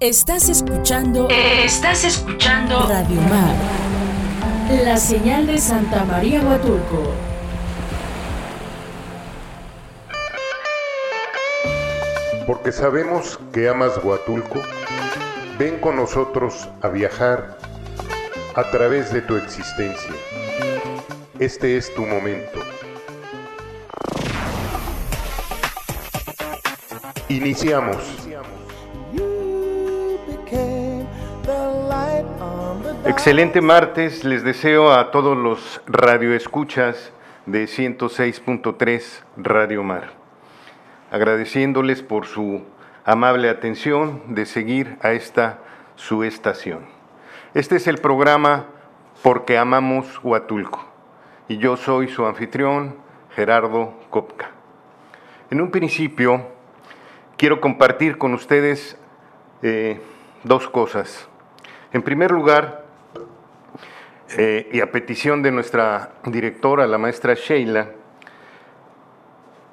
Estás escuchando. Estás escuchando. Radio Mar. La señal de Santa María Huatulco. Porque sabemos que amas Huatulco, ven con nosotros a viajar a través de tu existencia. Este es tu momento. Iniciamos. Excelente martes, les deseo a todos los radioescuchas de 106.3 Radio Mar, agradeciéndoles por su amable atención de seguir a esta su estación. Este es el programa Porque amamos Huatulco y yo soy su anfitrión Gerardo Kopka. En un principio quiero compartir con ustedes eh, dos cosas. En primer lugar, eh, y a petición de nuestra directora, la maestra Sheila,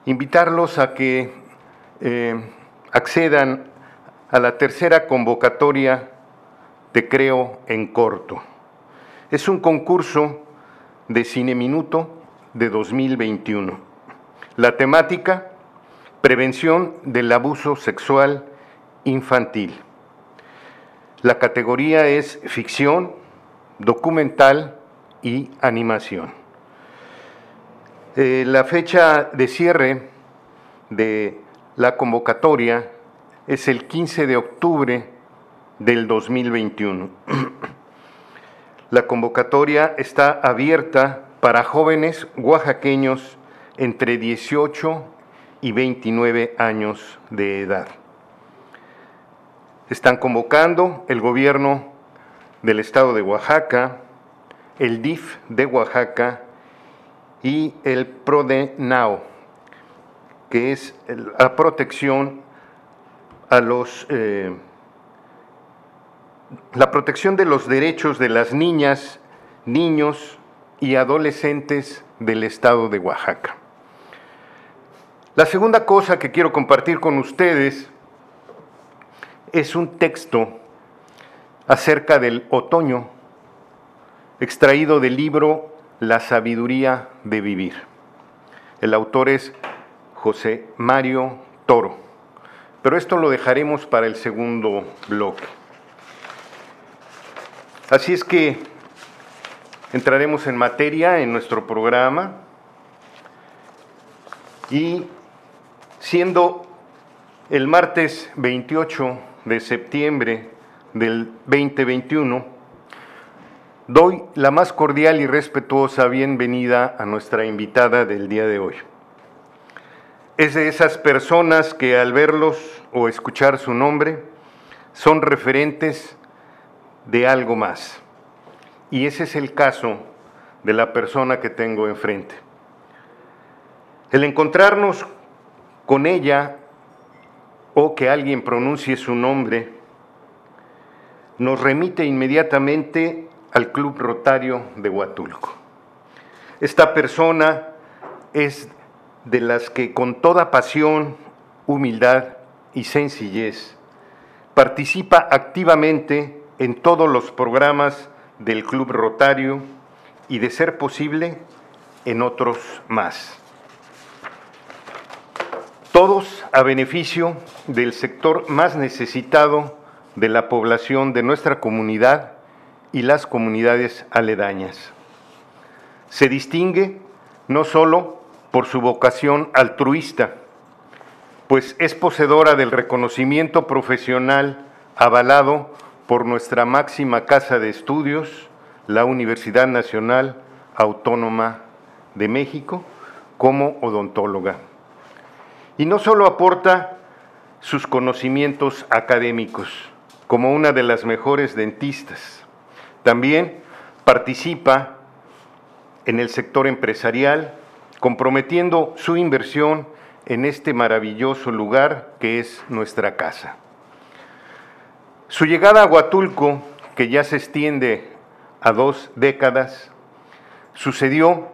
invitarlos a que eh, accedan a la tercera convocatoria de Creo en Corto. Es un concurso de Cine Minuto de 2021. La temática, prevención del abuso sexual infantil. La categoría es ficción, documental y animación. Eh, la fecha de cierre de la convocatoria es el 15 de octubre del 2021. la convocatoria está abierta para jóvenes oaxaqueños entre 18 y 29 años de edad. Están convocando el gobierno del Estado de Oaxaca, el DIF de Oaxaca y el PRODENAO, que es la protección a los eh, la protección de los derechos de las niñas, niños y adolescentes del estado de Oaxaca. La segunda cosa que quiero compartir con ustedes es un texto acerca del otoño, extraído del libro La sabiduría de vivir. El autor es José Mario Toro, pero esto lo dejaremos para el segundo bloque. Así es que entraremos en materia en nuestro programa y siendo el martes 28 de septiembre del 2021, doy la más cordial y respetuosa bienvenida a nuestra invitada del día de hoy. Es de esas personas que al verlos o escuchar su nombre son referentes de algo más. Y ese es el caso de la persona que tengo enfrente. El encontrarnos con ella o que alguien pronuncie su nombre nos remite inmediatamente al Club Rotario de Huatulco. Esta persona es de las que con toda pasión, humildad y sencillez participa activamente en todos los programas del Club Rotario y, de ser posible, en otros más. Todos a beneficio del sector más necesitado de la población de nuestra comunidad y las comunidades aledañas. Se distingue no solo por su vocación altruista, pues es poseedora del reconocimiento profesional avalado por nuestra máxima casa de estudios, la Universidad Nacional Autónoma de México, como odontóloga. Y no solo aporta sus conocimientos académicos, como una de las mejores dentistas. También participa en el sector empresarial, comprometiendo su inversión en este maravilloso lugar que es nuestra casa. Su llegada a Huatulco, que ya se extiende a dos décadas, sucedió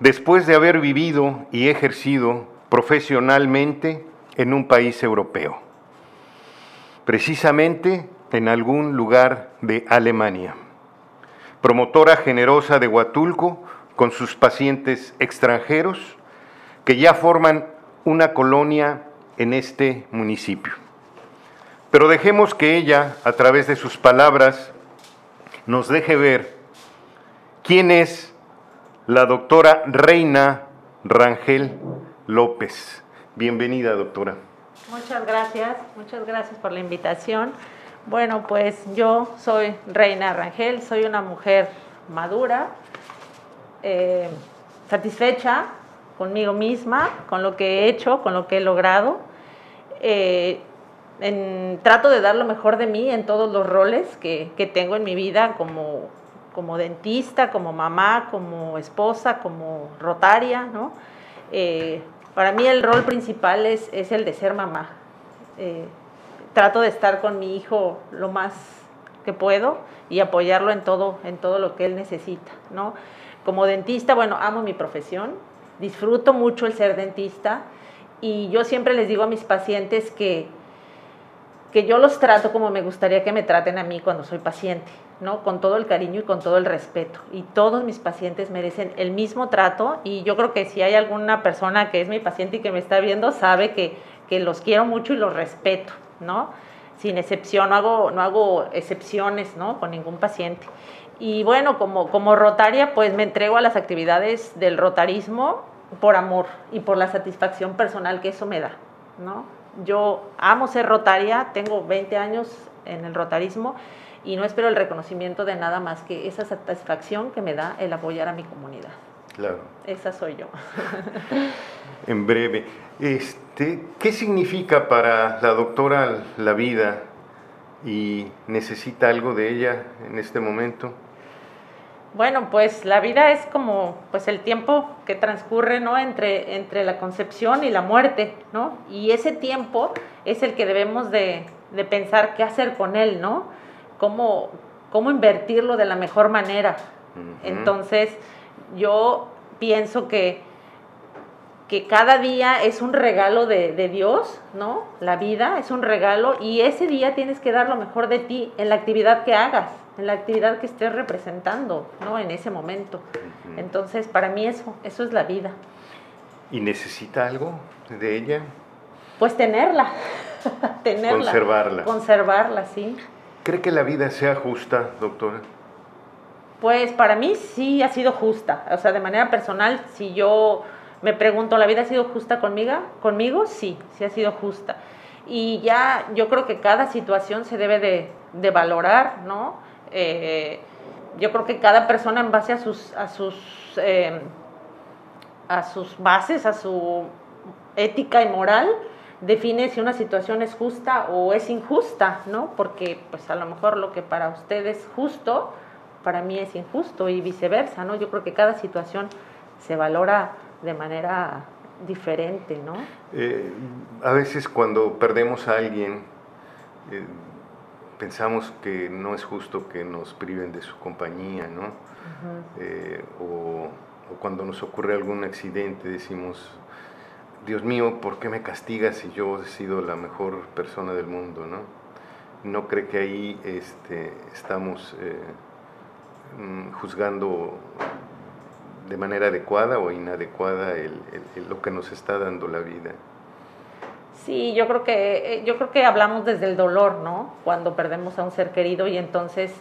después de haber vivido y ejercido profesionalmente en un país europeo precisamente en algún lugar de Alemania. Promotora generosa de Huatulco con sus pacientes extranjeros que ya forman una colonia en este municipio. Pero dejemos que ella, a través de sus palabras, nos deje ver quién es la doctora Reina Rangel López. Bienvenida, doctora. Muchas gracias, muchas gracias por la invitación. Bueno, pues yo soy Reina Rangel, soy una mujer madura, eh, satisfecha conmigo misma, con lo que he hecho, con lo que he logrado. Eh, trato de dar lo mejor de mí en todos los roles que, tengo en mi vida, como, como, dentista, como mamá, como esposa, como rotaria. ¿no? Eh, para mí el rol principal es, es el de ser mamá. Eh, trato de estar con mi hijo lo más que puedo y apoyarlo en todo, en todo lo que él necesita. ¿no? Como dentista, bueno, amo mi profesión, disfruto mucho el ser dentista y yo siempre les digo a mis pacientes que que yo los trato como me gustaría que me traten a mí cuando soy paciente, ¿no? Con todo el cariño y con todo el respeto. Y todos mis pacientes merecen el mismo trato y yo creo que si hay alguna persona que es mi paciente y que me está viendo, sabe que, que los quiero mucho y los respeto, ¿no? Sin excepción, no hago, no hago excepciones, ¿no? Con ningún paciente. Y bueno, como, como rotaria, pues me entrego a las actividades del rotarismo por amor y por la satisfacción personal que eso me da, ¿no? Yo amo ser rotaria, tengo 20 años en el rotarismo y no espero el reconocimiento de nada más que esa satisfacción que me da el apoyar a mi comunidad. Claro. Esa soy yo. en breve, este, ¿qué significa para la doctora la vida y necesita algo de ella en este momento? Bueno, pues la vida es como pues el tiempo que transcurre, ¿no? Entre, entre la concepción y la muerte, ¿no? Y ese tiempo es el que debemos de, pensar qué hacer con él, ¿no? Cómo, cómo invertirlo de la mejor manera. Entonces, yo pienso que, que cada día es un regalo de, de, Dios, ¿no? La vida es un regalo y ese día tienes que dar lo mejor de ti en la actividad que hagas en la actividad que estés representando, ¿no? En ese momento. Entonces, para mí eso, eso es la vida. ¿Y necesita algo de ella? Pues tenerla, tenerla. Conservarla. Conservarla, sí. ¿Cree que la vida sea justa, doctora? Pues para mí sí ha sido justa. O sea, de manera personal, si yo me pregunto, ¿la vida ha sido justa conmigo? Conmigo, sí, sí ha sido justa. Y ya yo creo que cada situación se debe de, de valorar, ¿no? Eh, yo creo que cada persona en base a sus, a sus, em, a sus bases, a su ética y moral, define si una situación es justa o es injusta, ¿no? Porque pues a lo mejor lo que para usted es justo, para mí es injusto y viceversa, ¿no? Yo creo que cada situación se valora de manera diferente, ¿no? Eh, a veces cuando perdemos a alguien, eh, pensamos que no es justo que nos priven de su compañía, ¿no? Eh, o, cuando nos ocurre algún accidente decimos, Dios mío, ¿por qué me castigas si yo he sido la mejor persona del mundo, ¿no? No cree que ahí este, estamos eh, mm, juzgando de manera adecuada o inadecuada lo que nos está dando la vida. Sí, yo creo que eh, yo creo que hablamos desde el dolor, ¿no? Cuando perdemos a un ser querido y entonces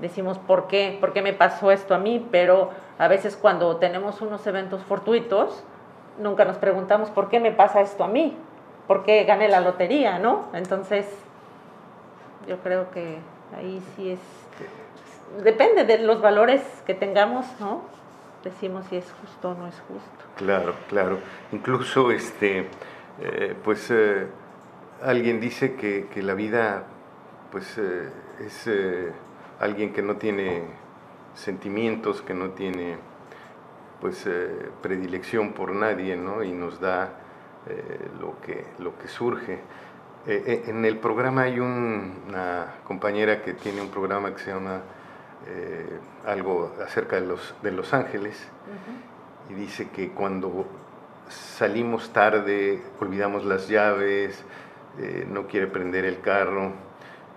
decimos ¿por qué? ¿Por qué me pasó esto a mí? Pero a veces cuando tenemos unos eventos fortuitos, nunca nos preguntamos ¿por qué me pasa esto a mí? ¿Por qué gané la lotería, no? Entonces, yo creo que ahí sí es depende de los valores que tengamos, ¿no? Decimos si es justo o no es justo. Claro, claro. Incluso este eh, pues eh, alguien dice que, la vida pues eh, es alguien que no tiene sentimientos, que no tiene pues predilección por nadie, ¿no? Y nos da lo, que, lo que surge. en el programa hay una compañera que tiene un programa que se llama algo acerca de los, de los ángeles y dice que cuando salimos tarde, olvidamos las llaves, eh, no quiere prender el carro,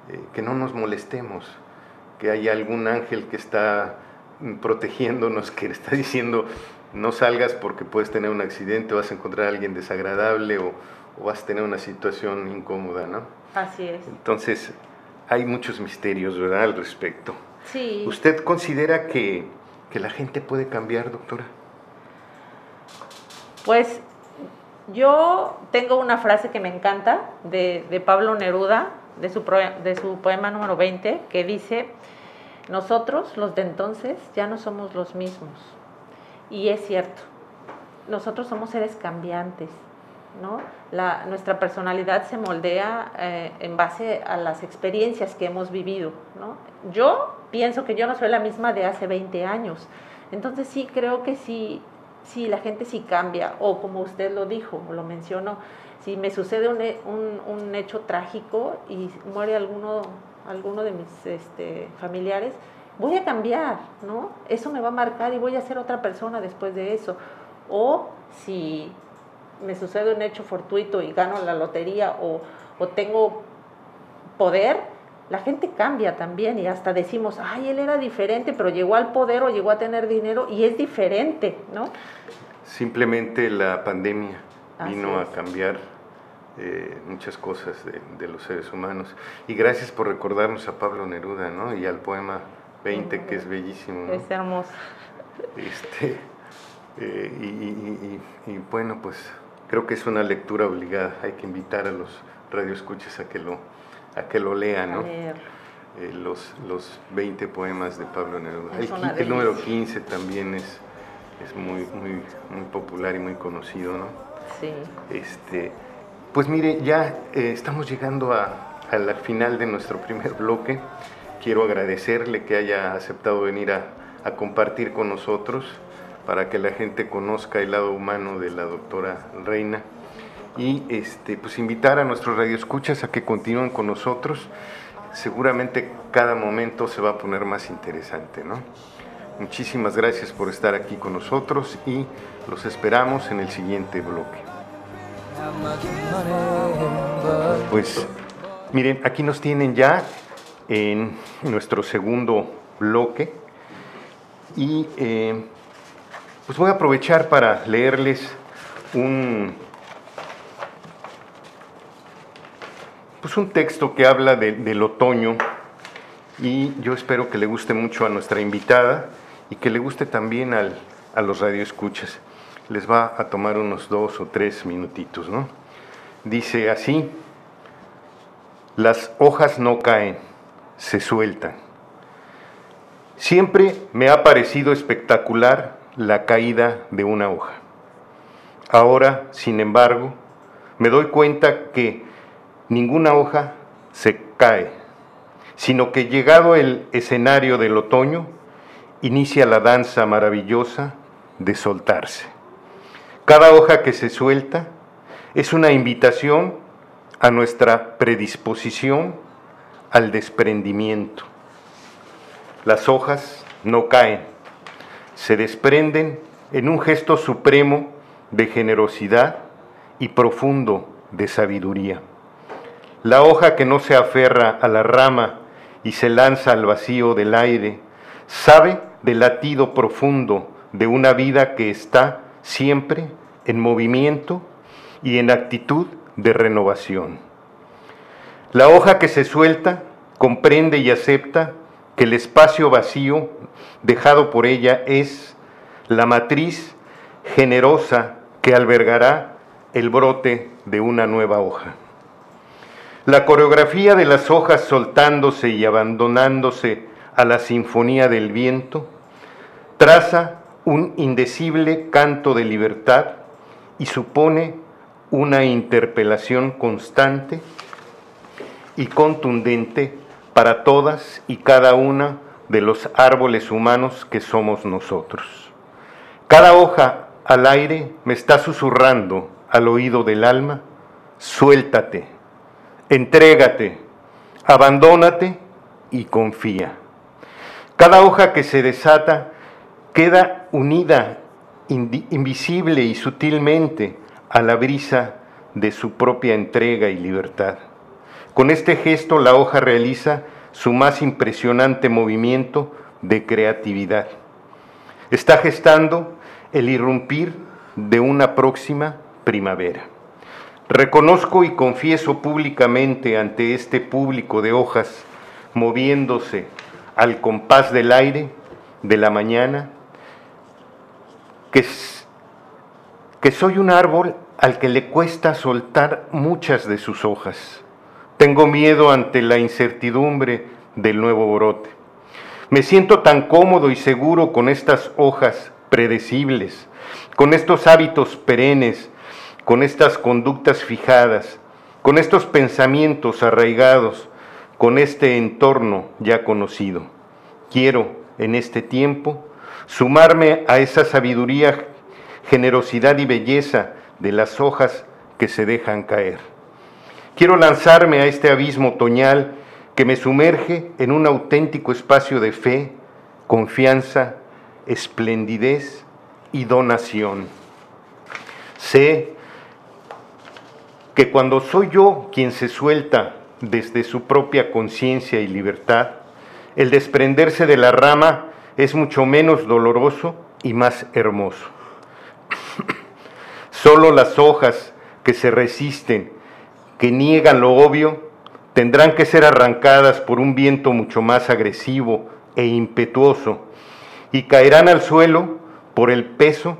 eh, que no nos molestemos, que hay algún ángel que está protegiéndonos, que está diciendo no salgas porque puedes tener un accidente, vas a encontrar a alguien desagradable o, o vas a tener una situación incómoda, ¿no? Así es. Entonces, hay muchos misterios, ¿verdad?, al respecto. Sí. ¿Usted considera que, que la gente puede cambiar, doctora? Pues yo tengo una frase que me encanta de, Pablo Neruda, de su, de su poema número 20, que dice, nosotros, los de entonces, ya no somos los mismos. Y es cierto, nosotros somos seres cambiantes, ¿no? La, nuestra personalidad se moldea eh, en base a las experiencias que hemos vivido, ¿no? Yo pienso que yo no soy la misma de hace 20 años, entonces sí creo que sí, sí la gente sí cambia, o como usted lo dijo, lo mencionó, si me sucede un, un, un hecho trágico y muere alguno, alguno de mis este, familiares, voy a cambiar, ¿no? Eso me va a marcar y voy a ser otra persona después de eso. O si me sucede un hecho fortuito y gano la lotería o, o tengo poder, la gente cambia también y hasta decimos, ay, él era diferente, pero llegó al poder o llegó a tener dinero y es diferente, ¿no? Simplemente la pandemia vino a cambiar eh, muchas cosas de, de, los seres humanos. Y gracias por recordarnos a Pablo Neruda, ¿no? Y al poema 20, que es bellísimo. ¿no? Es hermoso. Este, eh, y, y, y, y, bueno, pues creo que es una lectura obligada. Hay que invitar a los radioescuches a que lo, a que lo lean, ¿no? Eh, los, los 20 poemas de Pablo Neruda. El, el, número 15 también es, es muy, muy, muy popular y muy conocido, ¿no? Sí. Este, pues mire, ya eh, estamos llegando a, a la final de nuestro primer bloque quiero agradecerle que haya aceptado venir a, a, compartir con nosotros para que la gente conozca el lado humano de la doctora Reina y este, pues invitar a nuestros radioescuchas a que continúen con nosotros. Seguramente cada momento se va a poner más interesante, ¿no? Muchísimas gracias por estar aquí con nosotros y los esperamos en el siguiente bloque. Pues miren, aquí nos tienen ya en nuestro segundo bloque y eh, pues voy a aprovechar para leerles un, pues un texto que habla de, del otoño y yo espero que le guste mucho a nuestra invitada y que le guste también al, a los radioescuchas. Les va a tomar unos dos o tres minutitos, ¿no? Dice así, las hojas no caen se sueltan. Siempre me ha parecido espectacular la caída de una hoja. Ahora, sin embargo, me doy cuenta que ninguna hoja se cae, sino que llegado el escenario del otoño, inicia la danza maravillosa de soltarse. Cada hoja que se suelta es una invitación a nuestra predisposición al desprendimiento. Las hojas no caen, se desprenden en un gesto supremo de generosidad y profundo de sabiduría. La hoja que no se aferra a la rama y se lanza al vacío del aire, sabe del latido profundo de una vida que está siempre en movimiento y en actitud de renovación. La hoja que se suelta comprende y acepta que el espacio vacío dejado por ella es la matriz generosa que albergará el brote de una nueva hoja. La coreografía de las hojas soltándose y abandonándose a la sinfonía del viento traza un indecible canto de libertad y supone una interpelación constante y contundente para todas y cada una de los árboles humanos que somos nosotros. Cada hoja al aire me está susurrando al oído del alma, suéltate, entrégate, abandónate y confía. Cada hoja que se desata queda unida invisible y sutilmente a la brisa de su propia entrega y libertad. Con este gesto la hoja realiza su más impresionante movimiento de creatividad. Está gestando el irrumpir de una próxima primavera. Reconozco y confieso públicamente ante este público de hojas moviéndose al compás del aire de la mañana que, que soy un árbol al que le cuesta soltar muchas de sus hojas. Tengo miedo ante la incertidumbre del nuevo brote. Me siento tan cómodo y seguro con estas hojas predecibles, con estos hábitos perennes, con estas conductas fijadas, con estos pensamientos arraigados, con este entorno ya conocido. Quiero, en este tiempo, sumarme a esa sabiduría, generosidad y belleza de las hojas que se dejan caer. Quiero lanzarme a este abismo otoñal que me sumerge en un auténtico espacio de fe, confianza, esplendidez y donación. Sé que cuando soy yo quien se suelta desde su propia conciencia y libertad, el desprenderse de la rama es mucho menos doloroso y más hermoso. Solo las hojas que se resisten, que niegan lo obvio, tendrán que ser arrancadas por un viento mucho más agresivo e impetuoso y caerán al suelo por el peso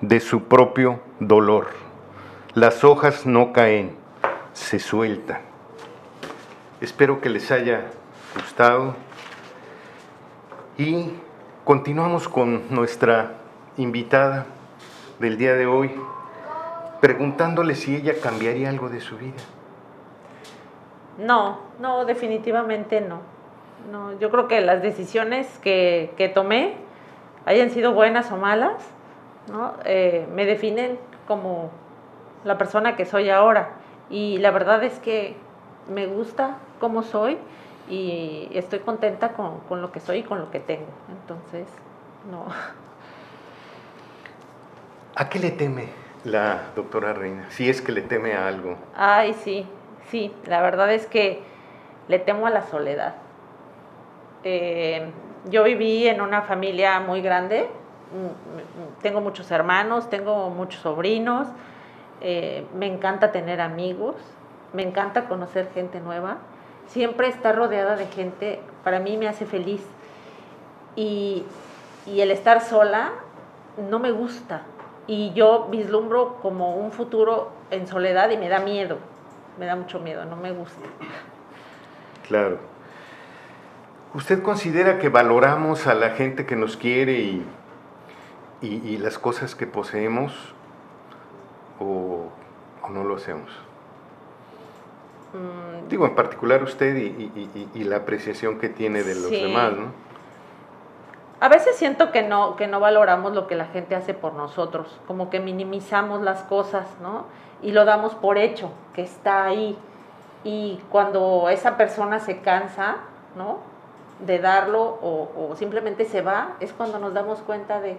de su propio dolor. Las hojas no caen, se sueltan. Espero que les haya gustado y continuamos con nuestra invitada del día de hoy, preguntándole si ella cambiaría algo de su vida. No, no, definitivamente no. no yo creo que las decisiones que, que tomé, hayan sido buenas o malas, ¿no? Eh, me definen como la persona que soy ahora. Y la verdad es que me gusta cómo soy y estoy contenta con, con lo que soy y con lo que tengo. Entonces, no. ¿A qué le teme la doctora Reina? Si es que le teme a algo. Ay, sí, sí. La verdad es que le temo a la soledad. Eh, yo viví en una familia muy grande, mm, tengo muchos hermanos, tengo muchos sobrinos, eh, me encanta tener amigos, me encanta conocer gente nueva, siempre estar rodeada de gente para mí me hace feliz y, y el estar sola no me gusta y yo vislumbro como un futuro en soledad y me da miedo, me da mucho miedo, no me gusta. Claro. ¿Usted considera que valoramos a la gente que nos quiere y, y, las cosas que poseemos o, no lo hacemos? Mm. Digo, en particular usted y, la apreciación que tiene de los demás, ¿no? A veces siento que no, que no valoramos lo que la gente hace por nosotros, como que minimizamos las cosas, ¿no? Y lo damos por hecho, que está ahí. Y cuando esa persona se cansa, ¿no? de darlo o, simplemente se va, es cuando nos damos cuenta de,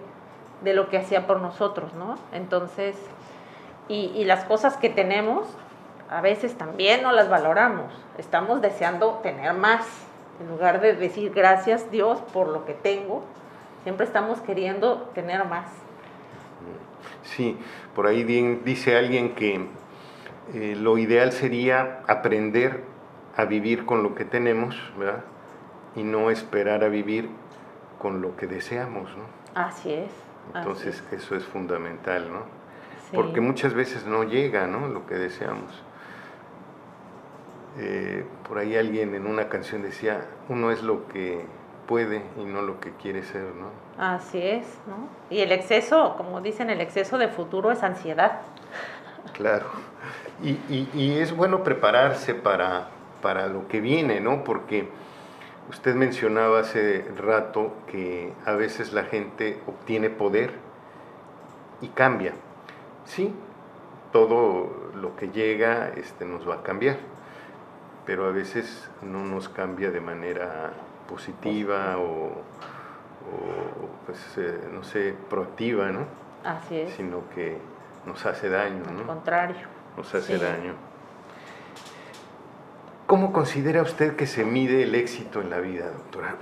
lo que hacía por nosotros, ¿no? Entonces, y, las cosas que tenemos, a veces también no las valoramos. Estamos deseando tener más. En lugar de decir gracias Dios por lo que tengo, siempre estamos queriendo tener más. Sí, por ahí dice alguien que eh, lo ideal sería aprender a vivir con lo que tenemos, ¿verdad? y no esperar a vivir con lo que deseamos, ¿no? Así es. Entonces eso es fundamental, ¿no? Porque muchas veces no llega, ¿no? Lo que deseamos. Eh, por ahí alguien en una canción decía, uno es lo que puede y no lo que quiere ser, ¿no? Así es, ¿no? Y el exceso, como dicen, el exceso de futuro es ansiedad. Claro. Y, y, y es bueno prepararse para, para lo que viene, ¿no? Porque Usted mencionaba hace rato que a veces la gente obtiene poder y cambia. Sí, todo lo que llega este, nos va a cambiar, pero a veces no nos cambia de manera positiva o, pues, eh, no sé, proactiva, ¿no? Así es. Sino que nos hace daño, Al contrario. nos hace Sí. daño. ¿Cómo considera usted que se mide el éxito en la vida, doctora?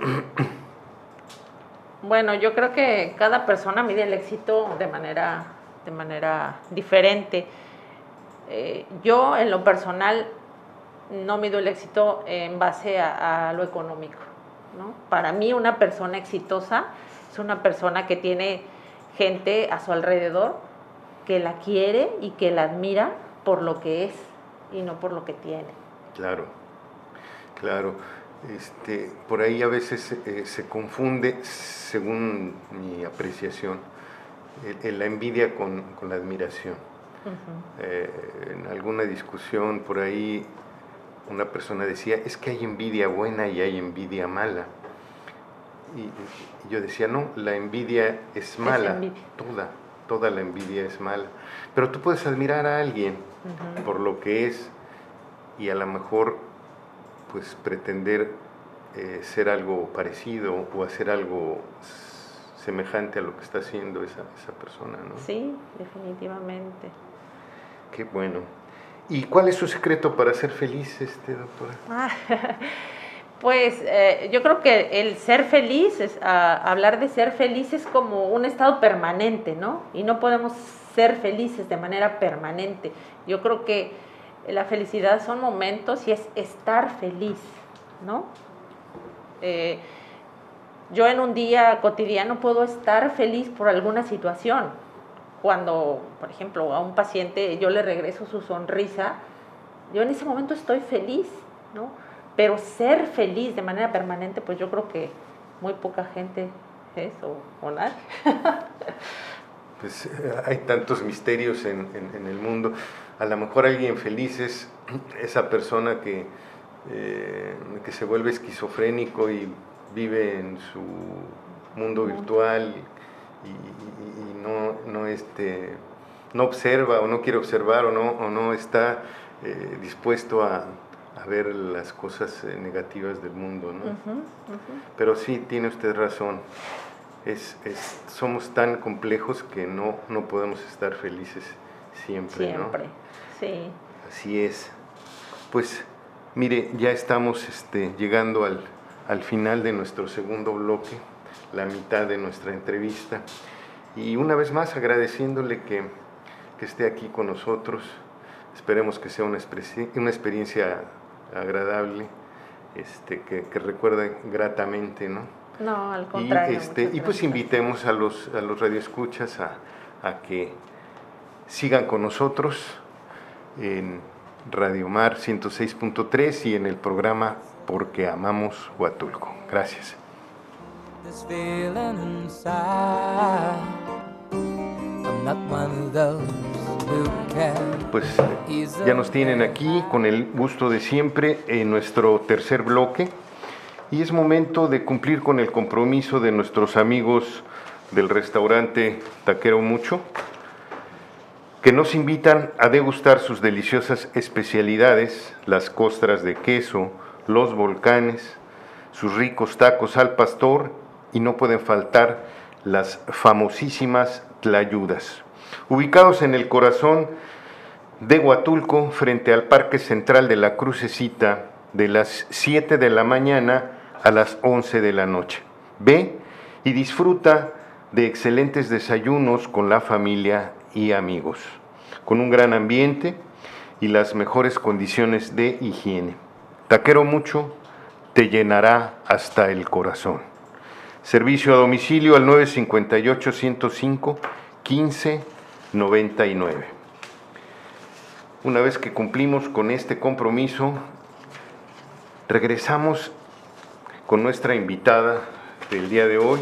Bueno, yo creo que cada persona mide el éxito de manera, de manera diferente. Eh, yo, en lo personal, no mido el éxito en base a, lo económico. ¿no? Para mí, una persona exitosa es una persona que tiene gente a su alrededor que la quiere y que la admira por lo que es y no por lo que tiene. Claro, claro. Este, por ahí a veces eh, se confunde, según mi apreciación, el- la envidia con, con la admiración. Eh, en alguna discusión por ahí una persona decía, es que hay envidia buena y hay envidia mala. Y, y yo decía, no, la envidia es mala, envidia. toda, toda la envidia es mala. Pero tú puedes admirar a alguien por lo que es y a lo mejor pues pretender eh, ser algo parecido o hacer algo semejante a lo que está haciendo esa, esa persona, ¿no? Sí, definitivamente. Qué bueno. ¿Y cuál es su secreto para ser feliz, este doctora? Ah, Pues eh, yo creo que el ser feliz, es, ah, hablar de ser feliz es como un estado permanente, ¿no? Y no podemos ser felices de manera permanente. Yo creo que la felicidad son momentos y es estar feliz, ¿no? Eh, yo en un día cotidiano puedo estar feliz por alguna situación. Cuando, por ejemplo, a un paciente yo le regreso su sonrisa, yo en ese momento estoy feliz, ¿no? Pero ser feliz de manera permanente, pues yo creo que muy poca gente es o, nadie. Pues eh, hay tantos misterios en, en- en el mundo. A lo mejor alguien feliz es esa persona que, eh, que se vuelve esquizofrénico y vive en su mundo virtual y, y- y no, no, este, no observa o no quiere observar o no, o no está eh, dispuesto a, a ver las cosas eh, negativas del mundo. ¿no? Pero sí, tiene usted razón. Es, es- somos tan complejos que no, no podemos estar felices siempre, ¿no? Siempre, sí. Así es. Pues mire, ya estamos este, llegando al, al final de nuestro segundo bloque, la mitad de nuestra entrevista. Y una vez más agradeciéndole que, que esté aquí con nosotros. Esperemos que sea una, experiencia agradable, este, que, que recuerde gratamente, ¿no? No, al Y, contrario. este, muchas y pues invitemos a los, a los radioescuchas a, a que sigan con nosotros en Radio Mar 106.3 y en el programa Porque Amamos Huatulco. Gracias. Pues ya nos tienen aquí con el gusto de siempre en nuestro tercer bloque y es momento de cumplir con el compromiso de nuestros amigos del restaurante Taquero Mucho que nos invitan a degustar sus deliciosas especialidades, las costras de queso, los volcanes, sus ricos tacos al pastor y no pueden faltar las famosísimas tlayudas. Ubicados en el corazón de Huatulco, frente al Parque Central de la Crucecita, de las 7 de la mañana a las 11 de la noche. Ve y disfruta de excelentes desayunos con la familia y amigos, con un gran ambiente y las mejores condiciones de higiene. Taquero mucho te llenará hasta el corazón. Servicio a domicilio al 958 105 1599. Una vez que cumplimos con este compromiso, regresamos con nuestra invitada del día de hoy,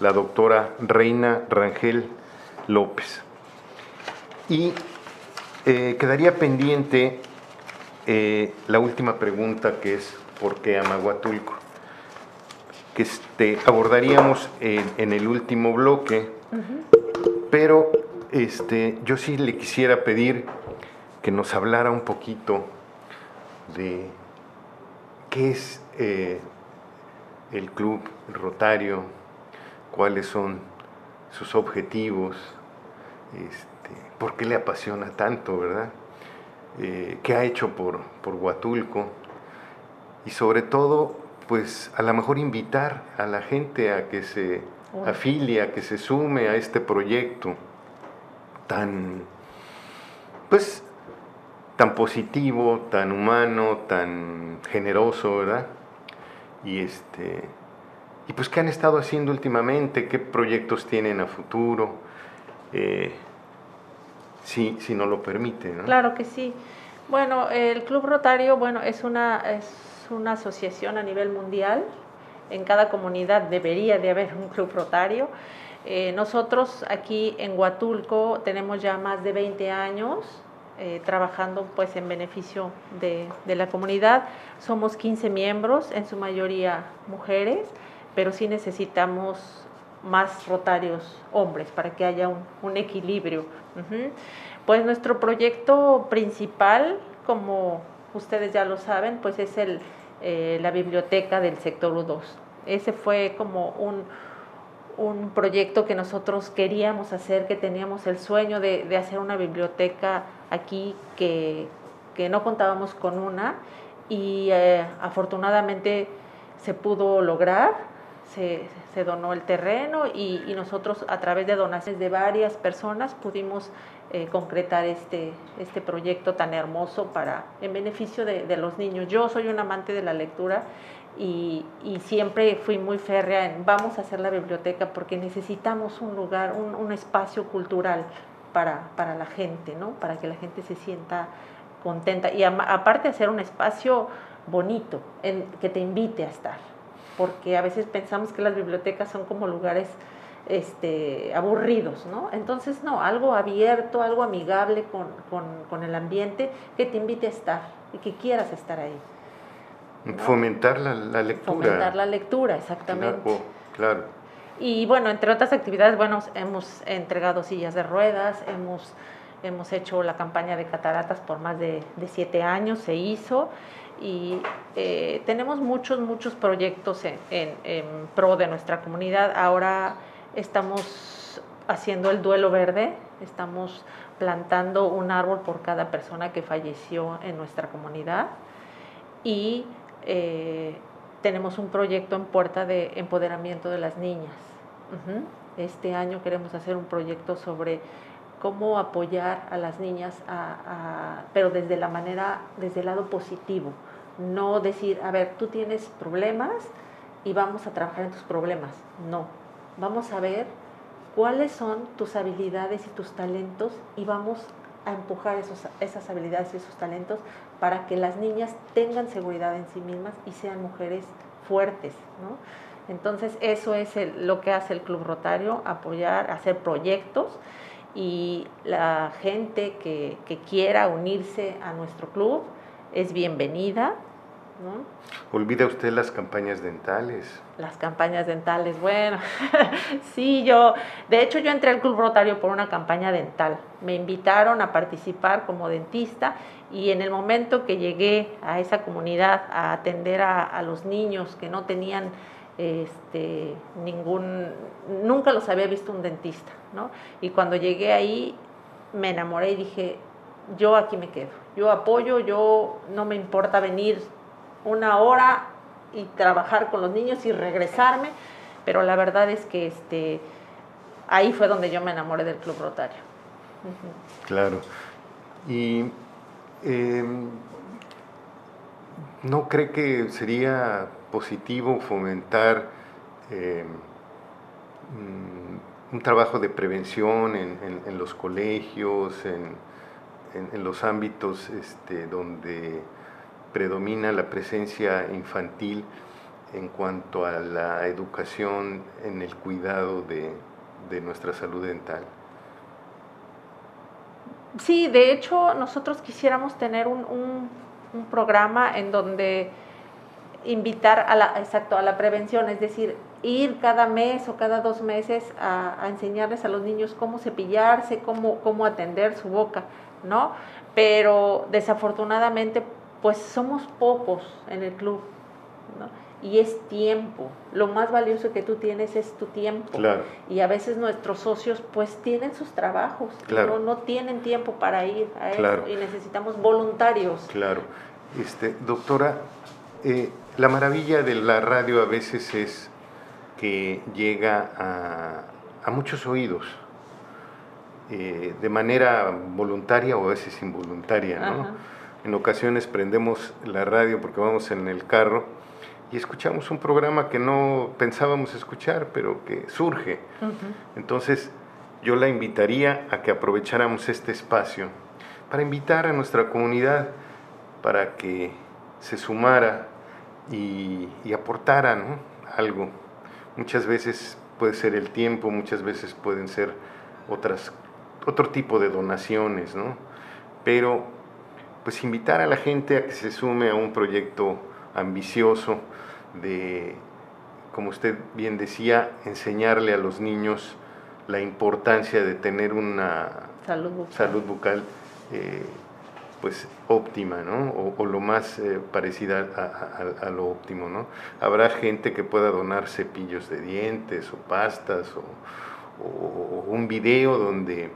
la doctora Reina Rangel López. Y eh, quedaría pendiente eh, la última pregunta que es ¿por qué Amaguatulco? Que este, abordaríamos en, en el último bloque, pero este, yo sí le quisiera pedir que nos hablara un poquito de qué es eh, el Club Rotario, cuáles son sus objetivos, este, por qué le apasiona tanto, ¿verdad? Eh, que ha hecho por, por Huatulco. Y sobre todo, pues a lo mejor invitar a la gente a que se afilie, a que se sume a este proyecto tan, pues, tan positivo, tan humano, tan generoso, ¿verdad? Y este, y pues qué han estado haciendo últimamente, qué proyectos tienen a futuro, eh, si, si no lo permite, ¿no? Claro que sí. Bueno, el Club Rotario, bueno, es una, es una asociación a nivel mundial. En cada comunidad debería de haber un Club Rotario. Eh, nosotros aquí en Huatulco tenemos ya más de 20 años eh, trabajando pues en beneficio de, de, la comunidad. Somos 15 miembros, en su mayoría mujeres, pero sí necesitamos más rotarios hombres para que haya un, un equilibrio. Uh -huh. Pues nuestro proyecto principal, como ustedes ya lo saben, pues es el, eh, la biblioteca del sector U2. Ese fue como un, un proyecto que nosotros queríamos hacer, que teníamos el sueño de, de hacer una biblioteca aquí que, que, no contábamos con una y eh, afortunadamente se pudo lograr, se, se donó el terreno y, y, nosotros a través de donaciones de varias personas pudimos eh, concretar este, este proyecto tan hermoso para, en beneficio de, de, los niños. Yo soy un amante de la lectura y, y, siempre fui muy férrea en vamos a hacer la biblioteca porque necesitamos un lugar, un, un espacio cultural para, para, la gente, ¿no? para que la gente se sienta contenta y aparte hacer un espacio bonito en, que te invite a estar, porque a veces pensamos que las bibliotecas son como lugares este, aburridos, ¿no? Entonces, no, algo abierto, algo amigable con, con, con, el ambiente que te invite a estar y que quieras estar ahí. ¿no? Fomentar la, la, lectura. Fomentar la lectura, exactamente. Claro, claro. Y bueno, entre otras actividades, bueno, hemos entregado sillas de ruedas, hemos, hemos hecho la campaña de cataratas por más de, de siete años, se hizo y eh, tenemos muchos, muchos proyectos en, pro de nuestra comunidad. Ahora estamos haciendo el duelo verde, estamos plantando un árbol por cada persona que falleció en nuestra comunidad y eh, tenemos un proyecto en puerta de empoderamiento de las niñas. Este año queremos hacer un proyecto sobre cómo apoyar a las niñas, a, pero desde la manera, desde el lado positivo. No decir, a ver, tú tienes problemas y vamos a trabajar en tus problemas. No, vamos a ver cuáles son tus habilidades y tus talentos y vamos a empujar esas habilidades y esos talentos para que las niñas tengan seguridad en sí mismas y sean mujeres fuertes. ¿no? Entonces eso es lo que hace el Club Rotario, apoyar, hacer proyectos y la gente que quiera unirse a nuestro club es bienvenida. ¿No? ¿Olvida usted las campañas dentales? Las campañas dentales, bueno, sí, yo, de hecho yo entré al Club Rotario por una campaña dental. Me invitaron a participar como dentista y en el momento que llegué a esa comunidad a atender a, a los niños que no tenían este, ningún, nunca los había visto un dentista, ¿no? Y cuando llegué ahí me enamoré y dije, yo aquí me quedo, yo apoyo, yo no me importa venir una hora y trabajar con los niños y regresarme, pero la verdad es que este, ahí fue donde yo me enamoré del Club Rotario. Claro. Y eh, ¿no cree que sería positivo fomentar eh, un trabajo de prevención en, en, en los colegios, en, en los ámbitos este, donde predomina la presencia infantil en cuanto a la educación en el cuidado de, de nuestra salud dental. Sí, de hecho nosotros quisiéramos tener un, un, programa en donde invitar a la, exacto, a la prevención, es decir, ir cada mes o cada dos meses a, a, enseñarles a los niños cómo cepillarse, cómo, cómo atender su boca, ¿no? Pero desafortunadamente, pues somos pocos en el club, ¿no? y es tiempo. Lo más valioso que tú tienes es tu tiempo. Claro. Y a veces nuestros socios pues tienen sus trabajos, Claro. no, no tienen tiempo para ir a Claro. eso y necesitamos voluntarios. Claro. Este, doctora, eh, la maravilla de la radio a veces es que llega a, a muchos oídos, eh, de manera voluntaria o a veces involuntaria, ¿no? Ajá. En ocasiones prendemos la radio porque vamos en el carro y escuchamos un programa que no pensábamos escuchar, pero que surge. Entonces, yo la invitaría a que aprovecháramos este espacio para invitar a nuestra comunidad para que se sumara y, y aportara ¿no? algo. Muchas veces puede ser el tiempo, muchas veces pueden ser otras, otro tipo de donaciones, ¿no? Pero pues invitar a la gente a que se sume a un proyecto ambicioso de, como usted bien decía, enseñarle a los niños la importancia de tener una Salud bucal. salud bucal eh, pues óptima, ¿no? O, o lo más eh, parecida a, a- a lo óptimo, ¿no? Habrá gente que pueda donar cepillos de dientes o pastas o, o- o un video donde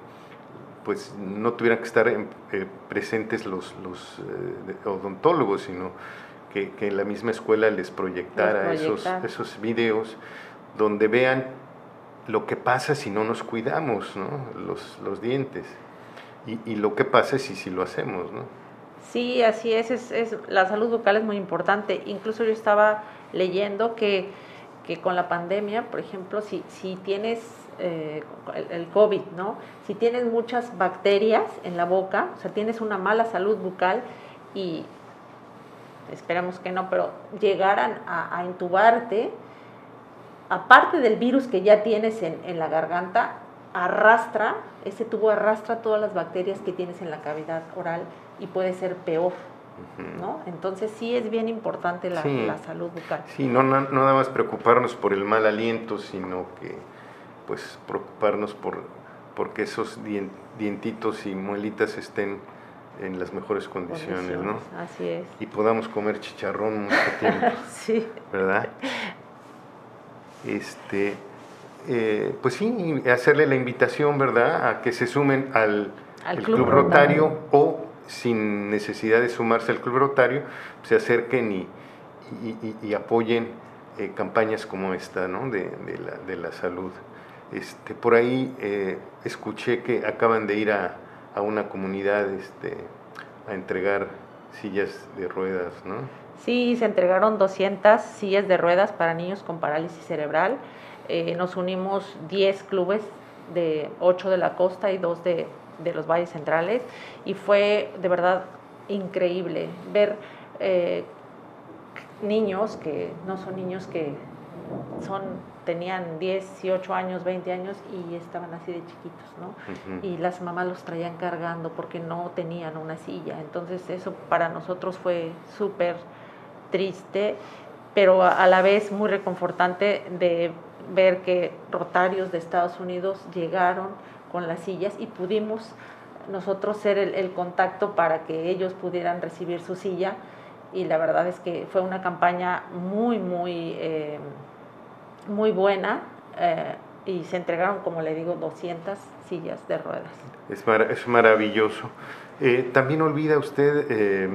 pues no tuvieran que estar eh, presentes los, los eh, odontólogos, sino que, que la misma escuela les proyectara Les esos, esos videos donde vean lo que pasa si no nos cuidamos ¿no? Los, los dientes y, y lo que pasa si, si lo hacemos. ¿no? Sí, así es, es, es- la salud bucal es muy importante. Incluso yo estaba leyendo que, que con la pandemia, por ejemplo, si, si tienes eh, el, el COVID, ¿no? Si tienes muchas bacterias en la boca, o sea, tienes una mala salud bucal y esperamos que no, pero llegaran a, a intubarte, aparte del virus que ya tienes en, en la garganta, arrastra, ese tubo arrastra todas las bacterias que tienes en la cavidad oral y puede ser peor, ¿no? Entonces sí es bien importante la, Sí. la salud bucal. Sí, no nada más preocuparnos por el mal aliento, sino que pues preocuparnos por porque esos dien- dientitos y muelitas estén en las mejores condiciones, ¿no? Así es. Y podamos comer chicharrón mucho tiempo. Sí, ¿verdad? Este, eh, pues sí, hacerle la invitación, ¿verdad?, a que se sumen al, Al el Club Club, Rotario, o sin necesidad de sumarse al Club Rotario, se acerquen y, y- y- y apoyen eh, campañas como esta, ¿no?, de, de la, de la salud. Este, por ahí eh, escuché que acaban de ir a, a una comunidad este, a entregar sillas de ruedas, ¿no? Sí, se entregaron 200 sillas de ruedas para niños con parálisis cerebral. Eh, nos unimos 10 clubes, de 8 de la costa y 2 de, de los valles centrales. Y fue de verdad increíble ver eh, niños que no son niños que son, tenían 18 años, 20 años y estaban así de chiquitos, ¿no? Y las mamás los traían cargando porque no tenían una silla. Entonces eso para nosotros fue súper triste, pero a a la vez muy reconfortante de ver que rotarios de Estados Unidos llegaron con las sillas y pudimos nosotros ser el, el contacto para que ellos pudieran recibir su silla y la verdad es que fue una campaña muy, muy, eh, muy buena eh, y se entregaron, como le digo, 200 sillas de ruedas. Es, es maravilloso. Eh, También olvida usted eh,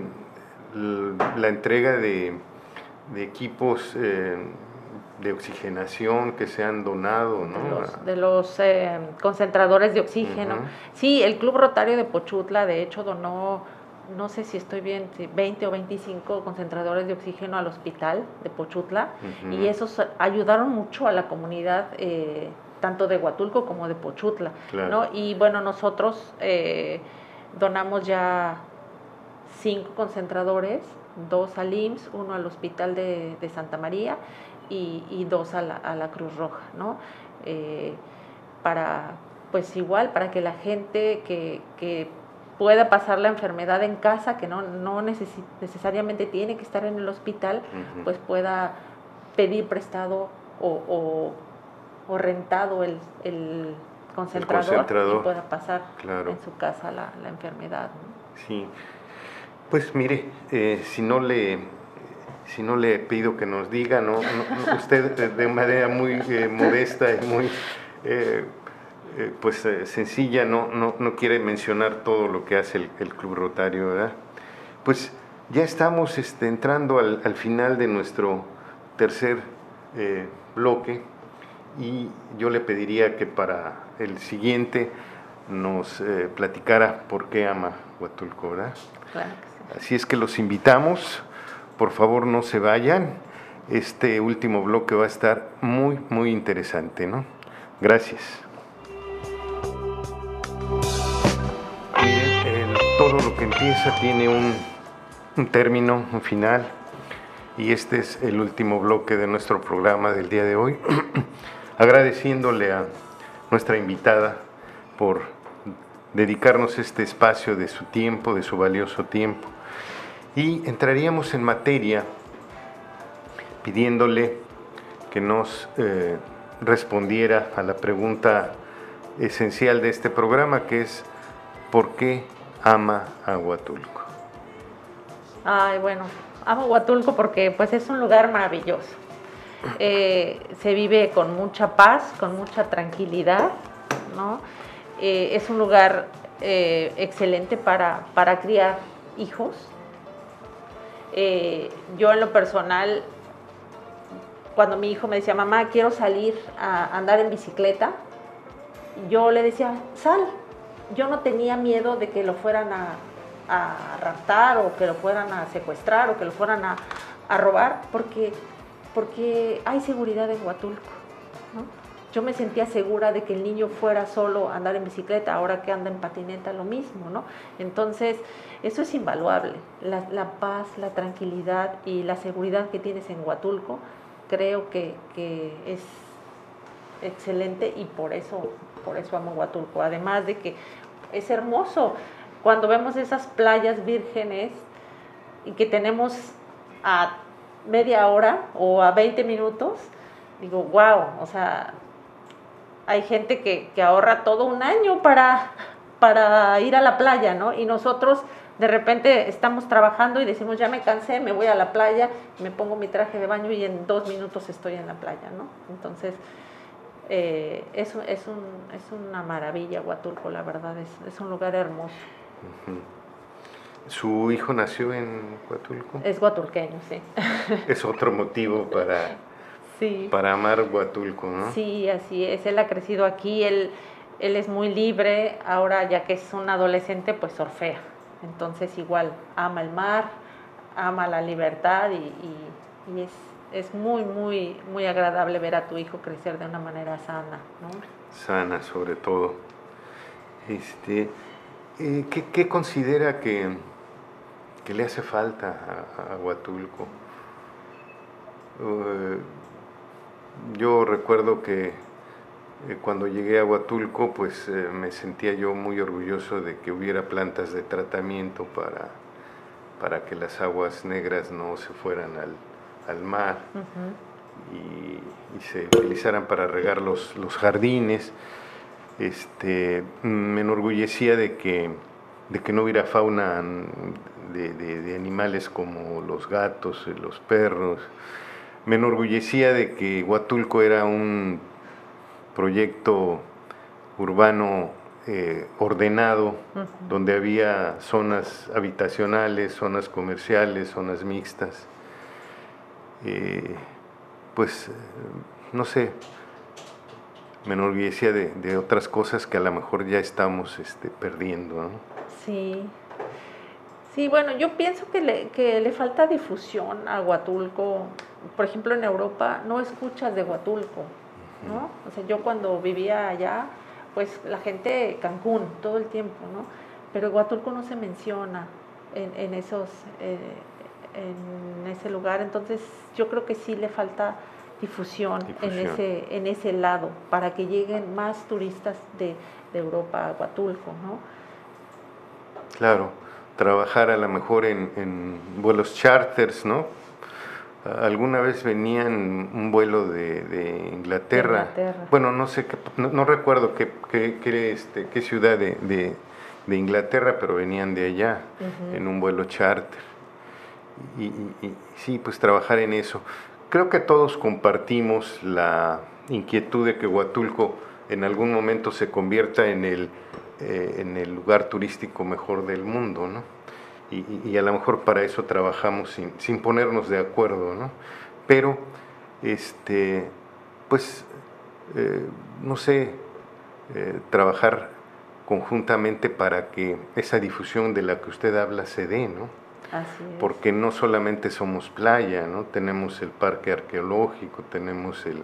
la entrega de, de equipos eh, de oxigenación que se han donado, de ¿no? los, de los, concentradores de oxígeno. Sí, el Club Rotario de Pochutla, de hecho, donó, no sé si estoy bien, si 20 o 25 concentradores de oxígeno al hospital de Pochutla, y esos ayudaron mucho a la comunidad, eh, tanto de Huatulco como de Pochutla. Claro. ¿no? Y bueno, nosotros eh, donamos ya cinco concentradores, dos al IMSS, uno al Hospital de, de Santa María y, y dos a la, a la Cruz Roja, ¿no? Eh, para, pues igual, para que la gente que, que pueda pasar la enfermedad en casa, que no, no necesariamente tiene que estar en el hospital, pues pueda pedir prestado o, o- o rentado el, el concentrador, concentrador, y pueda pasar claro. en su casa la, la enfermedad. ¿no? Sí. Pues mire, eh, si no le si no le pido que nos diga, ¿no? no- usted de- de manera muy eh, modesta y muy eh, eh, pues eh, sencilla no, no, no quiere mencionar todo lo que hace el, el Club Rotario, ¿verdad? Pues ya estamos este, entrando al, al final de nuestro tercer eh, bloque y yo le pediría que para el siguiente nos platicara por qué ama Huatulco, ¿verdad? Claro que sí. Así es que los invitamos, por favor no se vayan. Este último bloque va a estar muy, muy interesante, ¿no? Gracias. Empieza tiene un, un término, un final, y este es el último bloque de nuestro programa del día de hoy, agradeciéndole a nuestra invitada por dedicarnos este espacio de su tiempo, de su valioso tiempo. Y entraríamos en materia pidiéndole que nos eh, respondiera a la pregunta esencial de este programa, que es ¿por qué ama a Huatulco? Ay, bueno, amo Huatulco porque pues es un lugar maravilloso. Eh, se vive con mucha paz, con mucha tranquilidad, ¿no? Eh, es un lugar eh, excelente para, para criar hijos. Yo en lo personal, cuando mi hijo me decía, mamá, quiero salir a andar en bicicleta, yo le decía, sal. Yo no tenía miedo de que lo fueran a, a raptar o que lo fueran a secuestrar o que lo fueran a, a robar, porque, porque hay seguridad en Huatulco. Yo me sentía segura de que el niño fuera solo a andar en bicicleta, ahora que anda en patineta lo mismo, ¿no? Entonces, eso es invaluable. La, la paz, la tranquilidad y la seguridad que tienes en Huatulco, creo que, que es excelente y por eso, por eso amo Huatulco. Además de que es hermoso cuando vemos esas playas vírgenes y que tenemos a media hora o a 20 minutos, digo, wow, o sea, hay gente que, que ahorra todo un año para, para ir a la playa, ¿no? Y nosotros de repente estamos trabajando y decimos, ya me cansé, me voy a la playa, me pongo mi traje de baño y en dos minutos estoy en la playa, ¿no? Entonces, eh, es, es, un, es una maravilla Huatulco, la verdad, es, es un lugar hermoso. ¿Su hijo nació en Huatulco? Es huatulqueño, sí. Es otro motivo para, Sí. para amar Huatulco, ¿no? Sí, así es. Él ha crecido aquí, él, él es muy libre. Ahora, ya que es un adolescente, pues surfea. Entonces, igual, ama el mar, ama la libertad y, y- y es, es muy, muy, muy agradable ver a tu hijo crecer de una manera sana, ¿no? sana sobre todo. Este, eh, ¿qué, considera que, que le hace falta a, a Huatulco? Eh, yo recuerdo que eh, cuando llegué a Huatulco, pues me sentía yo muy orgulloso de que hubiera plantas de tratamiento para, para que las aguas negras no se fueran al, al mar y, y se utilizaran para regar los, los jardines. Este, me enorgullecía de que, de que no hubiera fauna de, de- de animales como los gatos, los perros. Me enorgullecía de que Huatulco era un proyecto urbano eh, ordenado, donde había zonas habitacionales, zonas comerciales, zonas mixtas. Eh, pues, eh, no sé, me enorgullecía de, de otras cosas que a lo mejor ya estamos este, perdiendo. ¿no? Sí. Sí, bueno, yo pienso que le, que le falta difusión a Huatulco. Por ejemplo, en Europa no escuchas de Huatulco, ¿no? O sea, yo cuando vivía allá, pues la gente, Cancún, todo el tiempo, ¿no? Pero Huatulco no se menciona en, en esos, eh, en ese lugar. Entonces, yo creo que sí le falta difusión, En, ese, en ese lado para que lleguen más turistas de, de Europa a Huatulco, ¿no? Claro, trabajar a lo mejor en, en vuelos charters, ¿no? Alguna vez venían un vuelo de, de Inglaterra. Bueno, no sé, no, no recuerdo qué, qué, qué, este, qué ciudad de, de- de Inglaterra, pero venían de allá en un vuelo charter. Y, sí, pues trabajar en eso. Creo que todos compartimos la inquietud de que Huatulco en algún momento se convierta en el, eh, en el lugar turístico mejor del mundo, ¿no? Y, a lo mejor para eso trabajamos sin, sin ponernos de acuerdo, ¿no? Pero, este, pues, eh, no sé, eh, trabajar conjuntamente para que esa difusión de la que usted habla se dé, ¿no? Porque no solamente somos playa, ¿no? Tenemos el parque arqueológico, tenemos el,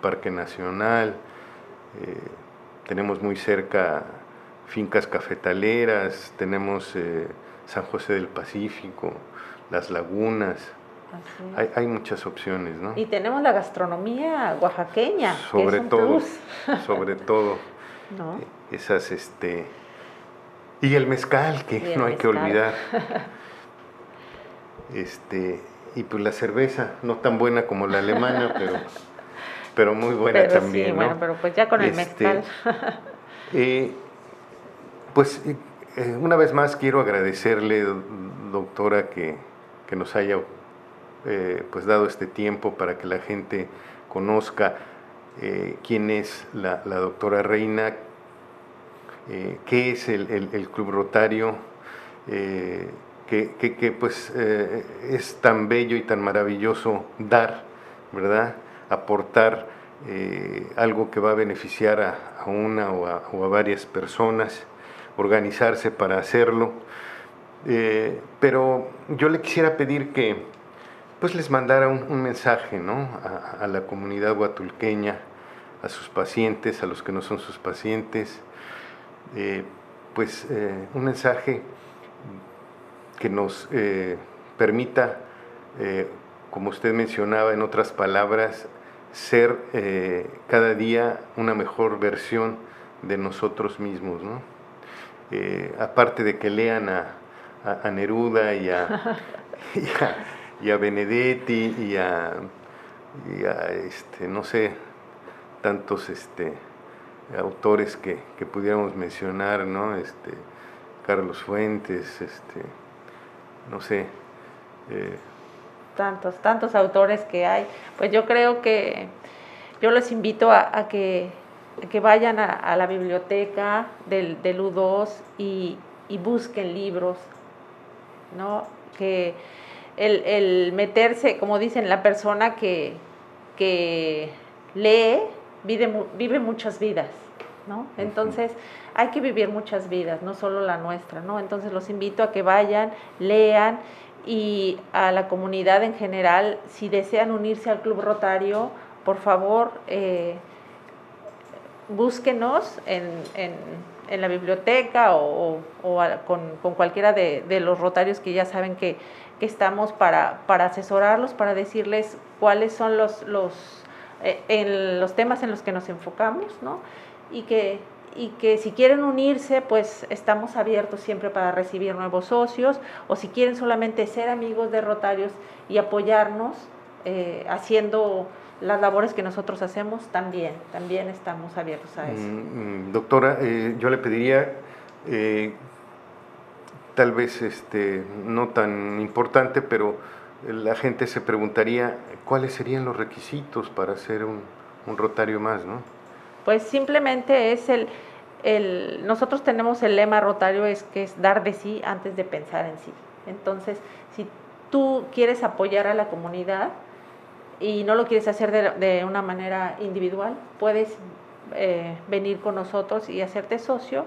parque nacional, eh, tenemos muy cerca fincas cafetaleras, tenemos eh, San José del Pacífico, las lagunas. Hay, muchas opciones, ¿no? Y tenemos la gastronomía oaxaqueña. Sobre todo, sobre todo. Esas, este... Y el mezcal, que no hay que olvidar. Este, y pues la cerveza, no tan buena como la alemana, pero, pero muy buena también. Sí, bueno, pero pues ya con el este, mezcal. Eh, pues eh, una vez más quiero agradecerle, doctora, que, nos haya eh, pues dado este tiempo para que la gente conozca quién es la, doctora Reina, qué es el, el Club Rotario que, pues eh, es tan bello y tan maravilloso dar, ¿verdad? Aportar eh, algo que va a beneficiar a, una o a, varias personas, organizarse para hacerlo. Eh, pero yo le quisiera pedir que pues les mandara un, mensaje ¿no? a, la comunidad guatulqueña, a sus pacientes, a los que no son sus pacientes, pues un mensaje que nos eh, permita, eh, como usted mencionaba en otras palabras, ser eh, cada día una mejor versión de nosotros mismos. ¿no? aparte de que lean a, Neruda y a, y a, Benedetti y a, este, no sé, tantos este, autores que, que pudiéramos mencionar, ¿no? Este, Carlos Fuentes, este, no sé. Eh, tantos, tantos autores que hay. Pues yo creo que yo les invito a, que, que, vayan a, la biblioteca del, del U2 y, busquen libros, ¿no? Que el, meterse, como dicen, la persona que, que lee vive, vive muchas vidas, ¿no? Entonces hay que vivir muchas vidas, no solo la nuestra, ¿no? Entonces los invito a que vayan, lean y a la comunidad en general, si desean unirse al Club Rotario, por favor, eh, búsquenos en, la biblioteca o, con, cualquiera de, los rotarios que ya saben que, estamos para, para, asesorarlos, para decirles cuáles son los, los, eh, en los temas en los que nos enfocamos, ¿no? Y que y que si quieren unirse, pues estamos abiertos siempre para recibir nuevos socios o si quieren solamente ser amigos de Rotarios y apoyarnos eh, haciendo las labores que nosotros hacemos, también, también estamos abiertos a eso. Mm, mm, doctora, eh, yo le pediría, eh, tal vez este, no tan importante, pero la gente se preguntaría cuáles serían los requisitos para ser un, un rotario más, ¿no? Pues simplemente es el, el, nosotros tenemos el lema rotario es que es dar de sí antes de pensar en sí. Entonces, si tú quieres apoyar a la comunidad y no lo quieres hacer de, una manera individual, puedes eh, venir con nosotros y hacerte socio.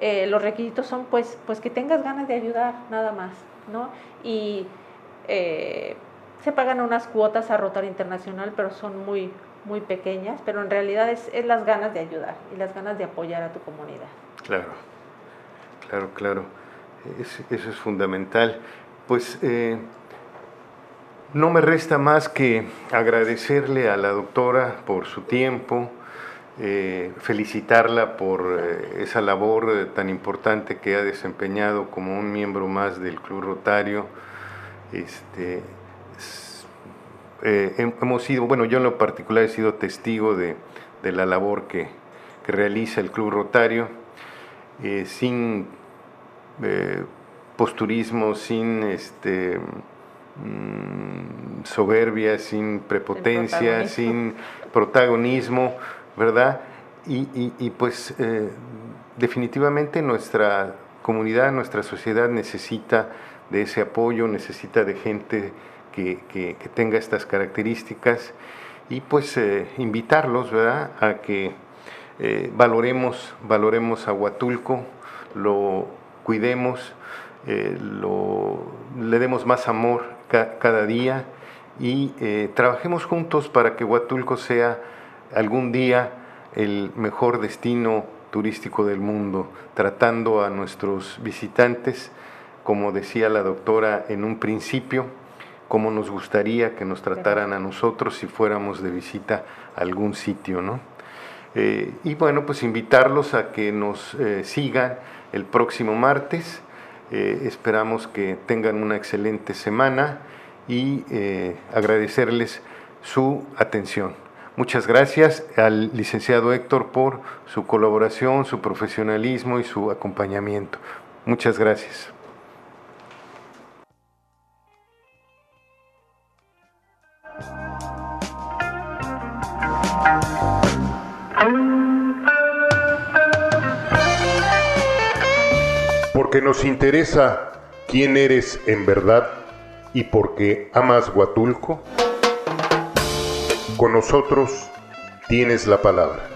Eh, los requisitos son pues, pues que tengas ganas de ayudar, nada más, ¿no? Y eh, se pagan unas cuotas a Rotario Internacional, pero son muy, muy pequeñas, pero en realidad es, las ganas de ayudar y las ganas de apoyar a tu comunidad. Claro, claro, claro. eso es fundamental. Pues eh, no me resta más que agradecerle a la doctora por su tiempo, eh, felicitarla por eh, esa labor tan importante que ha desempeñado como un miembro más del Club Rotario. Este, eh, hemos sido, bueno, yo en lo particular he sido testigo de, la labor que, realiza el Club Rotario, eh, sin eh, posturismo, sin este, mm, soberbia, sin prepotencia, sin protagonismo, ¿verdad? Y, pues eh, definitivamente nuestra comunidad, nuestra sociedad necesita de ese apoyo, necesita de gente que, tenga estas características y pues eh, invitarlos ¿verdad? a que eh, valoremos, valoremos a Huatulco, lo cuidemos, eh, lo, le demos más amor cada día y trabajemos juntos para que Huatulco sea algún día el mejor destino turístico del mundo, tratando a nuestros visitantes, como decía la doctora en un principio, como nos gustaría que nos trataran a nosotros si fuéramos de visita a algún sitio, ¿no? Eh, y bueno, pues invitarlos a que nos eh, sigan el próximo martes. Eh, esperamos que tengan una excelente semana y agradecerles su atención. Muchas gracias al licenciado Héctor por su colaboración, su profesionalismo y su acompañamiento. Muchas gracias. Porque nos interesa quién eres en verdad y porque amas Huatulco con nosotros tienes la palabra.